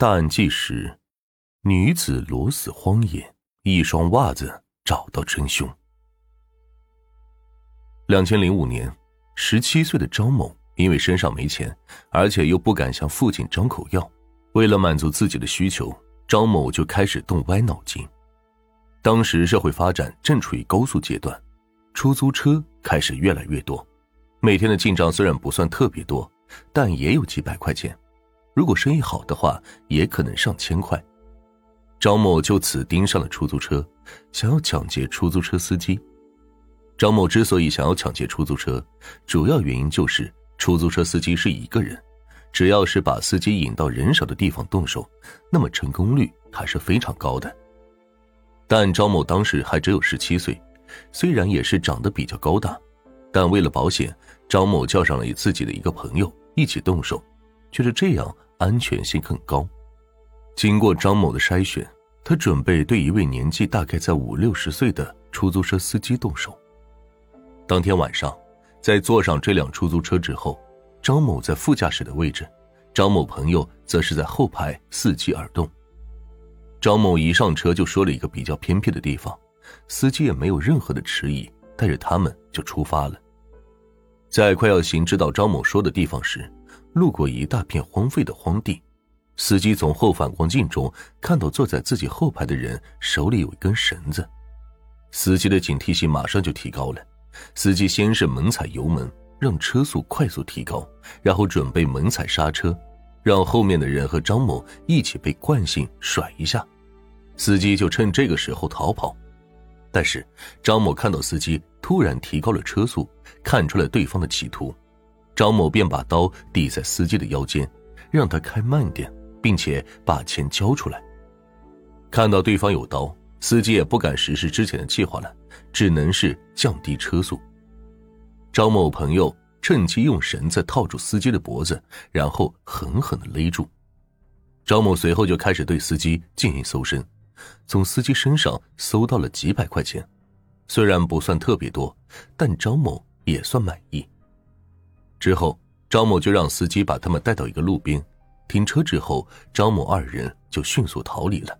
大案纪实：女子裸死荒野，一双袜子找到真凶。两千零五年，十七岁的张某因为身上没钱，而且又不敢向父亲张口要，为了满足自己的需求，张某就开始动歪脑筋。当时社会发展正处于高速阶段，出租车开始越来越多，每天的进账虽然不算特别多，但也有几百块钱。如果生意好的话，也可能上千块。张某就此盯上了出租车，想要抢劫出租车司机。张某之所以想要抢劫出租车，主要原因就是出租车司机是一个人，只要是把司机引到人少的地方动手，那么成功率还是非常高的。但张某当时还只有十七岁，虽然也是长得比较高大，但为了保险，张某叫上了自己的一个朋友一起动手，就是这样。安全性更高。经过张某的筛选，他准备对一位年纪大概在五六十岁的出租车司机动手。当天晚上，在坐上这辆出租车之后，张某在副驾驶的位置，张某朋友则是在后排伺机而动。张某一上车就说了一个比较偏僻的地方，司机也没有任何的迟疑，带着他们就出发了。在快要行至到张某说的地方时，路过一大片荒废的荒地，司机从后反光镜中看到坐在自己后排的人手里有一根绳子，司机的警惕性马上就提高了。司机先是猛踩油门，让车速快速提高，然后准备猛踩刹车，让后面的人和张某一起被惯性甩一下，司机就趁这个时候逃跑。但是张某看到司机突然提高了车速，看出了对方的企图。张某便把刀抵在司机的腰间，让他开慢点，并且把钱交出来。看到对方有刀，司机也不敢实施之前的计划了，只能是降低车速。张某朋友趁机用绳子套住司机的脖子，然后狠狠的勒住。张某随后就开始对司机进行搜身，从司机身上搜到了几百块钱，虽然不算特别多，但张某也算满意。之后，张某就让司机把他们带到一个路边，停车之后，张某二人就迅速逃离了。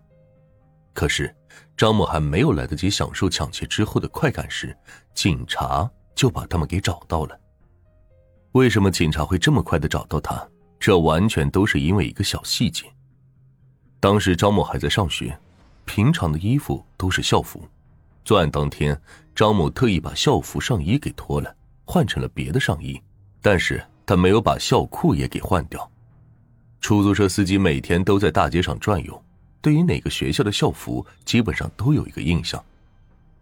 可是，张某还没有来得及享受抢劫之后的快感时，警察就把他们给找到了。为什么警察会这么快的找到他？这完全都是因为一个小细节。当时张某还在上学，平常的衣服都是校服。作案当天，张某特意把校服上衣给脱了，换成了别的上衣。但是他没有把校裤也给换掉。出租车司机每天都在大街上转悠，对于哪个学校的校服基本上都有一个印象。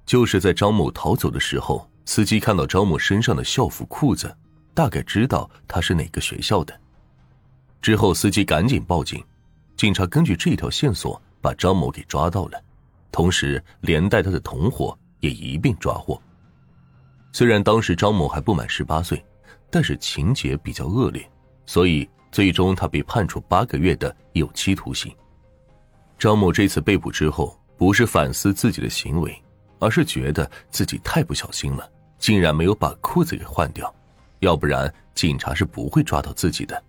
就是在张某逃走的时候，司机看到张某身上的校服裤子，大概知道他是哪个学校的。之后司机赶紧报警，警察根据这条线索把张某给抓到了，同时连带他的同伙也一并抓获。虽然当时张某还不满十八岁。但是情节比较恶劣，所以最终他被判处八个月的有期徒刑。张某这次被捕之后，不是反思自己的行为，而是觉得自己太不小心了，竟然没有把裤子给换掉，要不然警察是不会抓到自己的。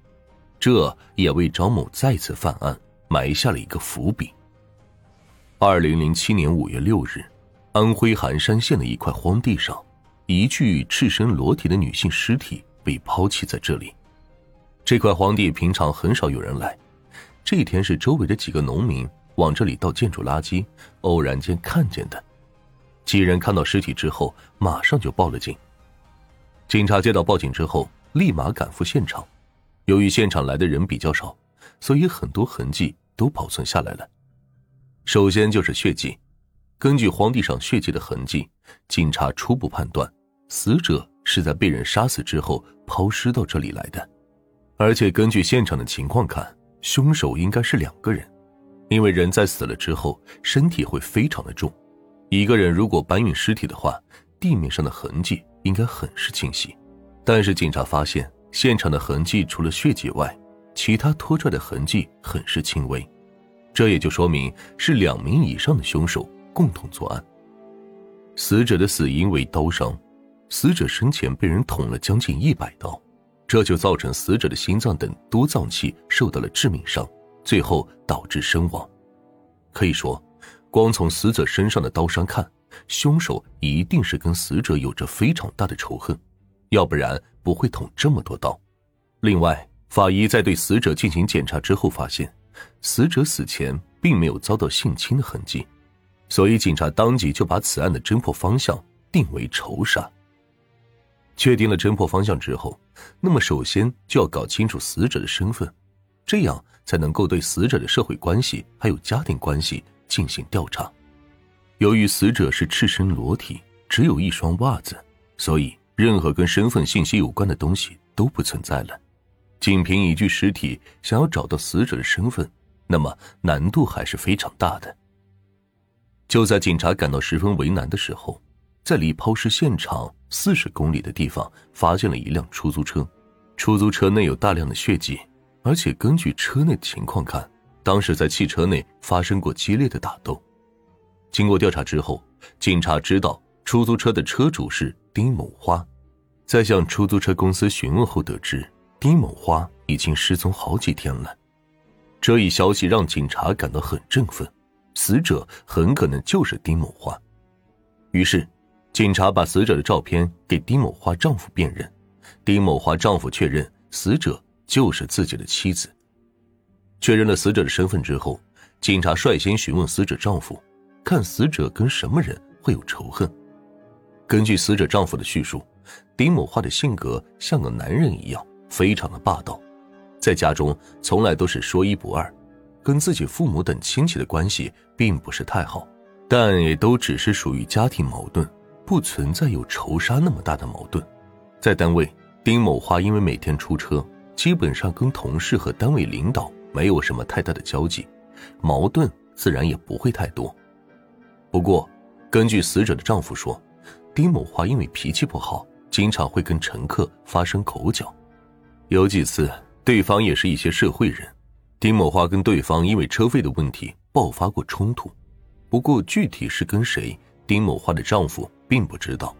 这也为张某再次犯案埋下了一个伏笔。二零零七年五月六日，安徽含山县的一块荒地上，一具赤身裸体的女性尸体。被抛弃在这里，这块荒地平常很少有人来。这一天是周围的几个农民往这里倒建筑垃圾，偶然间看见的。几人看到尸体之后，马上就报了警。警察接到报警之后，立马赶赴现场。由于现场来的人比较少，所以很多痕迹都保存下来了。首先就是血迹，根据荒地上血迹的痕迹，警察初步判断死者。是在被人杀死之后抛尸到这里来的，而且根据现场的情况看，凶手应该是两个人，因为人在死了之后身体会非常的重，一个人如果搬运尸体的话，地面上的痕迹应该很是清晰，但是警察发现现场的痕迹除了血迹外，其他拖拽的痕迹很是轻微，这也就说明是两名以上的凶手共同作案。死者的死因为刀伤。死者生前被人捅了将近一百刀，这就造成死者的心脏等多脏器受到了致命伤，最后导致身亡。可以说，光从死者身上的刀伤看，凶手一定是跟死者有着非常大的仇恨，要不然不会捅这么多刀。另外，法医在对死者进行检查之后发现，死者死前并没有遭到性侵的痕迹，所以警察当即就把此案的侦破方向定为仇杀。确定了侦破方向之后，那么首先就要搞清楚死者的身份，这样才能够对死者的社会关系还有家庭关系进行调查。由于死者是赤身裸体，只有一双袜子，所以任何跟身份信息有关的东西都不存在了。仅凭一具尸体想要找到死者的身份，那么难度还是非常大的。就在警察感到十分为难的时候。在离抛尸现场四十公里的地方，发现了一辆出租车。出租车内有大量的血迹，而且根据车内的情况看，当时在汽车内发生过激烈的打斗。经过调查之后，警察知道出租车的车主是丁某花。在向出租车公司询问后，得知丁某花已经失踪好几天了。这一消息让警察感到很振奋，死者很可能就是丁某花。于是。警察把死者的照片给丁某花丈夫辨认，丁某花丈夫确认死者就是自己的妻子。确认了死者的身份之后，警察率先询问死者丈夫，看死者跟什么人会有仇恨。根据死者丈夫的叙述，丁某花的性格像个男人一样，非常的霸道，在家中从来都是说一不二，跟自己父母等亲戚的关系并不是太好，但也都只是属于家庭矛盾。不存在有仇杀那么大的矛盾，在单位，丁某花因为每天出车，基本上跟同事和单位领导没有什么太大的交集，矛盾自然也不会太多。不过，根据死者的丈夫说，丁某花因为脾气不好，经常会跟乘客发生口角，有几次对方也是一些社会人，丁某花跟对方因为车费的问题爆发过冲突，不过具体是跟谁？丁某花的丈夫并不知道，